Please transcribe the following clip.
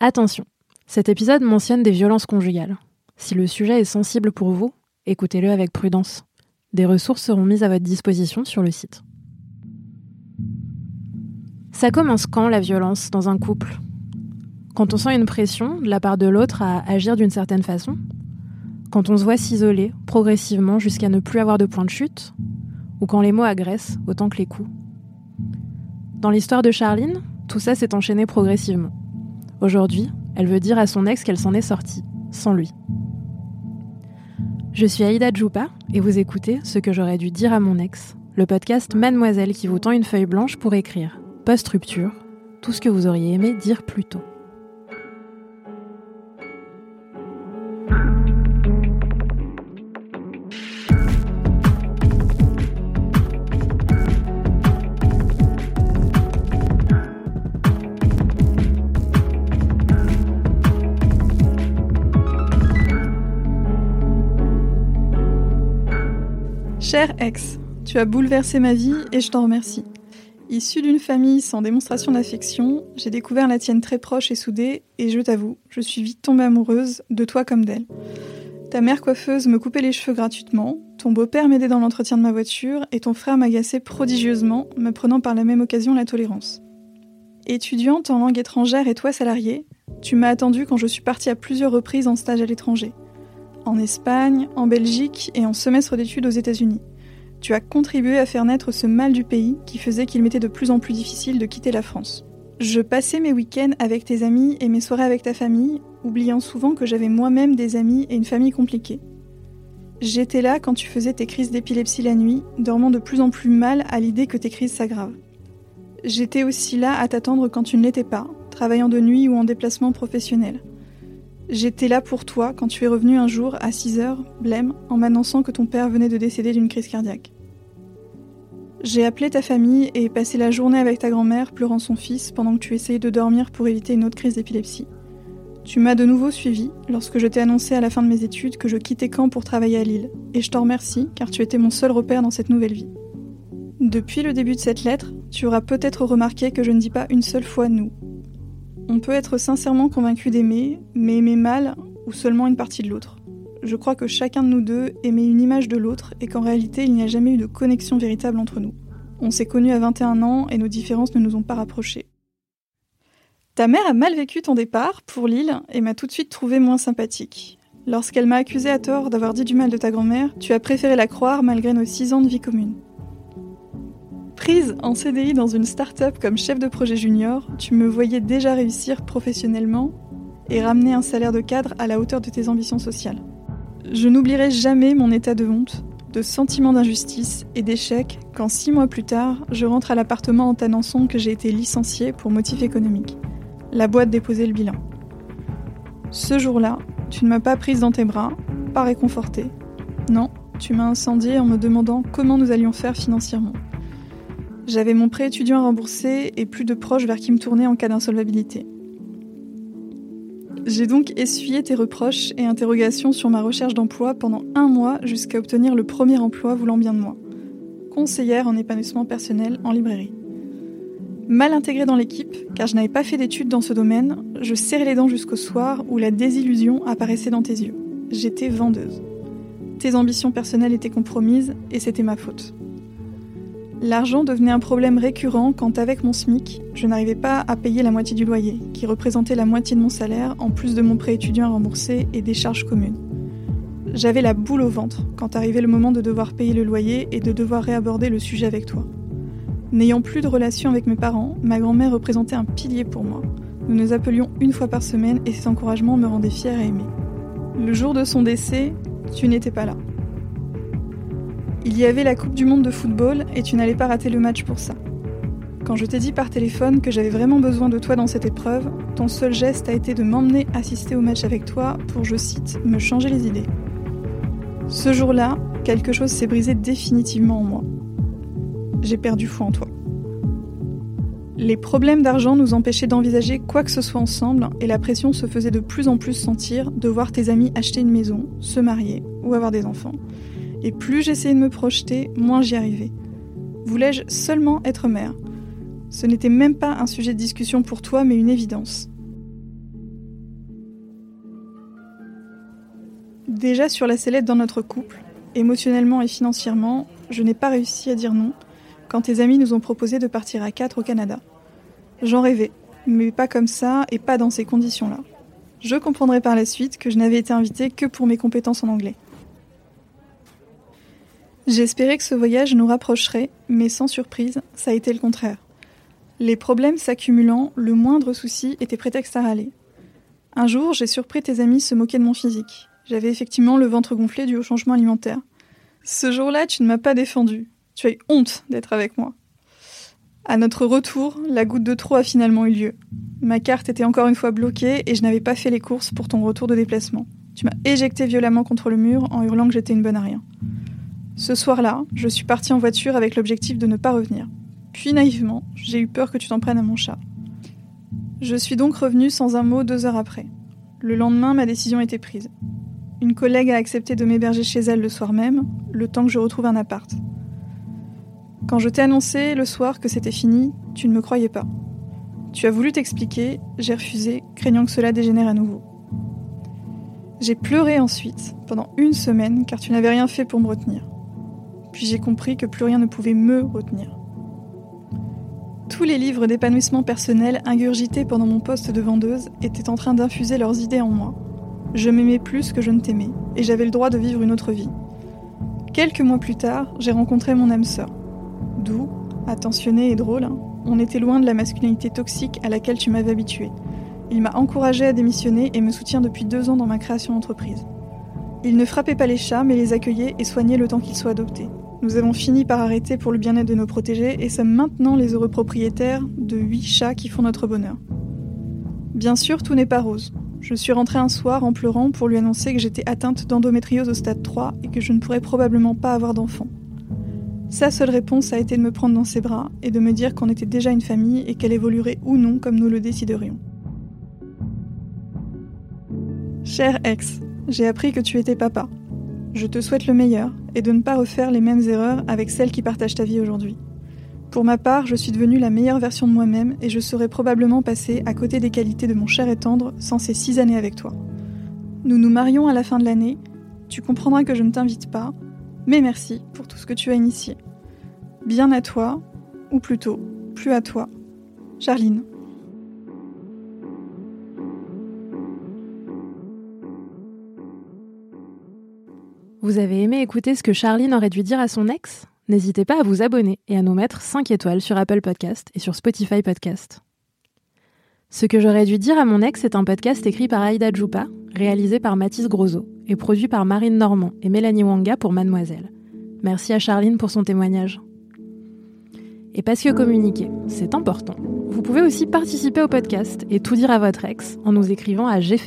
Attention, cet épisode mentionne des violences conjugales. Si le sujet est sensible pour vous, écoutez-le avec prudence. Des ressources seront mises à votre disposition sur le site. Ça commence quand la violence dans un couple? Quand on sent une pression de la part de l'autre à agir d'une certaine façon? Quand on se voit s'isoler progressivement jusqu'à ne plus avoir de point de chute? Ou quand les mots agressent autant que les coups? Dans l'histoire de Charline, tout ça s'est enchaîné progressivement. Aujourd'hui, elle veut dire à son ex qu'elle s'en est sortie, sans lui. Je suis Aïda Djoupa et vous écoutez ce que j'aurais dû dire à mon ex, le podcast Mademoiselle qui vous tend une feuille blanche pour écrire post-rupture, tout ce que vous auriez aimé dire plus tôt. Cher ex, tu as bouleversé ma vie et je t'en remercie. Issue d'une famille sans démonstration d'affection, j'ai découvert la tienne très proche et soudée, et je t'avoue, je suis vite tombée amoureuse, de toi comme d'elle. Ta mère coiffeuse me coupait les cheveux gratuitement, ton beau-père m'aidait dans l'entretien de ma voiture, et ton frère m'agaçait prodigieusement, me prenant par la même occasion la tolérance. Étudiante en langue étrangère et toi salariée, tu m'as attendu quand je suis partie à plusieurs reprises en stage à l'étranger. En Espagne, en Belgique et en semestre d'études aux États-Unis. Tu as contribué à faire naître ce mal du pays qui faisait qu'il m'était de plus en plus difficile de quitter la France. Je passais mes week-ends avec tes amis et mes soirées avec ta famille, oubliant souvent que j'avais moi-même des amis et une famille compliquée. J'étais là quand tu faisais tes crises d'épilepsie la nuit, dormant de plus en plus mal à l'idée que tes crises s'aggravent. J'étais aussi là à t'attendre quand tu ne l'étais pas, travaillant de nuit ou en déplacement professionnel. J'étais là pour toi quand tu es revenu un jour à 6 heures, blême, en m'annonçant que ton père venait de décéder d'une crise cardiaque. J'ai appelé ta famille et passé la journée avec ta grand-mère pleurant son fils pendant que tu essayais de dormir pour éviter une autre crise d'épilepsie. Tu m'as de nouveau suivi lorsque je t'ai annoncé à la fin de mes études que je quittais Caen pour travailler à Lille, et je t'en remercie car tu étais mon seul repère dans cette nouvelle vie. Depuis le début de cette lettre, tu auras peut-être remarqué que je ne dis pas une seule fois nous, on peut être sincèrement convaincu d'aimer, mais aimer mal ou seulement une partie de l'autre. Je crois que chacun de nous deux aimait une image de l'autre et qu'en réalité il n'y a jamais eu de connexion véritable entre nous. On s'est connus à 21 ans et nos différences ne nous ont pas rapprochés. Ta mère a mal vécu ton départ pour Lille et m'a tout de suite trouvé moins sympathique. Lorsqu'elle m'a accusé à tort d'avoir dit du mal de ta grand-mère, tu as préféré la croire malgré nos 6 ans de vie commune. Prise en CDI dans une start-up comme chef de projet junior, tu me voyais déjà réussir professionnellement et ramener un salaire de cadre à la hauteur de tes ambitions sociales. Je n'oublierai jamais mon état de honte, de sentiment d'injustice et d'échec quand six mois plus tard, je rentre à l'appartement en t'annonçant que j'ai été licenciée pour motif économique. La boîte déposait le bilan. Ce jour-là, tu ne m'as pas prise dans tes bras, pas réconfortée. Non, tu m'as incendiée en me demandant comment nous allions faire financièrement. J'avais mon prêt étudiant à rembourser et plus de proches vers qui me tourner en cas d'insolvabilité. J'ai donc essuyé tes reproches et interrogations sur ma recherche d'emploi pendant un mois jusqu'à obtenir le premier emploi voulant bien de moi. Conseillère en épanouissement personnel en librairie. Mal intégrée dans l'équipe, car je n'avais pas fait d'études dans ce domaine, je serrais les dents jusqu'au soir où la désillusion apparaissait dans tes yeux. J'étais vendeuse. Tes ambitions personnelles étaient compromises et c'était ma faute. L'argent devenait un problème récurrent quand avec mon SMIC, je n'arrivais pas à payer la moitié du loyer, qui représentait la moitié de mon salaire en plus de mon prêt étudiant à rembourser et des charges communes. J'avais la boule au ventre quand arrivait le moment de devoir payer le loyer et de devoir réaborder le sujet avec toi. N'ayant plus de relation avec mes parents, ma grand-mère représentait un pilier pour moi. Nous nous appelions une fois par semaine et cet encouragement me rendait fière et aimée. Le jour de son décès, tu n'étais pas là. Il y avait la Coupe du Monde de football et tu n'allais pas rater le match pour ça. Quand je t'ai dit par téléphone que j'avais vraiment besoin de toi dans cette épreuve, ton seul geste a été de m'emmener assister au match avec toi pour, je cite, me changer les idées. Ce jour-là, quelque chose s'est brisé définitivement en moi. J'ai perdu foi en toi. Les problèmes d'argent nous empêchaient d'envisager quoi que ce soit ensemble et la pression se faisait de plus en plus sentir de voir tes amis acheter une maison, se marier ou avoir des enfants et plus j'essayais de me projeter, moins j'y arrivais. Voulais-je seulement être mère? Ce n'était même pas un sujet de discussion pour toi, mais une évidence. Déjà sur la sellette dans notre couple, émotionnellement et financièrement, je n'ai pas réussi à dire non quand tes amis nous ont proposé de partir à quatre au Canada. J'en rêvais, mais pas comme ça et pas dans ces conditions-là. Je comprendrai par la suite que je n'avais été invitée que pour mes compétences en anglais. J'espérais que ce voyage nous rapprocherait, mais sans surprise, ça a été le contraire. Les problèmes s'accumulant, le moindre souci était prétexte à râler. Un jour, j'ai surpris tes amis se moquer de mon physique. J'avais effectivement le ventre gonflé dû au changement alimentaire. Ce jour-là, tu ne m'as pas défendu. Tu as eu honte d'être avec moi. À notre retour, la goutte de trop a finalement eu lieu. Ma carte était encore une fois bloquée et je n'avais pas fait les courses pour ton retour de déplacement. Tu m'as éjecté violemment contre le mur en hurlant que j'étais une bonne à rien. Ce soir-là, je suis partie en voiture avec l'objectif de ne pas revenir. Puis naïvement, j'ai eu peur que tu t'en prennes à mon chat. Je suis donc revenue sans un mot deux heures après. Le lendemain, ma décision était prise. Une collègue a accepté de m'héberger chez elle le soir même, le temps que je retrouve un appart. Quand je t'ai annoncé le soir que c'était fini, tu ne me croyais pas. Tu as voulu t'expliquer, j'ai refusé, craignant que cela dégénère à nouveau. J'ai pleuré ensuite, pendant une semaine, car tu n'avais rien fait pour me retenir. Puis j'ai compris que plus rien ne pouvait me retenir. Tous les livres d'épanouissement personnel ingurgités pendant mon poste de vendeuse étaient en train d'infuser leurs idées en moi. Je m'aimais plus que je ne t'aimais, et j'avais le droit de vivre une autre vie. Quelques mois plus tard, j'ai rencontré mon âme sœur doux, attentionné et drôle, hein. on était loin de la masculinité toxique à laquelle tu m'avais habitué. Il m'a encouragé à démissionner et me soutient depuis deux ans dans ma création d'entreprise. Il ne frappait pas les chats, mais les accueillait et soignait le temps qu'ils soient adoptés. Nous avons fini par arrêter pour le bien-être de nos protégés et sommes maintenant les heureux propriétaires de huit chats qui font notre bonheur. Bien sûr, tout n'est pas rose. Je suis rentrée un soir en pleurant pour lui annoncer que j'étais atteinte d'endométriose au stade 3 et que je ne pourrais probablement pas avoir d'enfant. Sa seule réponse a été de me prendre dans ses bras et de me dire qu'on était déjà une famille et qu'elle évoluerait ou non comme nous le déciderions. Cher ex, j'ai appris que tu étais papa. Je te souhaite le meilleur et de ne pas refaire les mêmes erreurs avec celle qui partage ta vie aujourd'hui. Pour ma part, je suis devenue la meilleure version de moi-même et je serais probablement passée à côté des qualités de mon cher et tendre sans ces six années avec toi. Nous nous marions à la fin de l'année. Tu comprendras que je ne t'invite pas, mais merci pour tout ce que tu as initié. Bien à toi, ou plutôt, plus à toi. Charline. Vous avez aimé écouter ce que Charline aurait dû dire à son ex? N'hésitez pas à vous abonner et à nous mettre 5 étoiles sur Apple Podcast et sur Spotify Podcast. Ce que j'aurais dû dire à mon ex est un podcast écrit par Aïda Djoupa, réalisé par Mathis Grosot et produit par Marine Normand et Mélanie Wanga pour Mademoiselle. Merci à Charline pour son témoignage. Et parce que communiquer, c'est important, vous pouvez aussi participer au podcast et tout dire à votre ex en nous écrivant à j'ai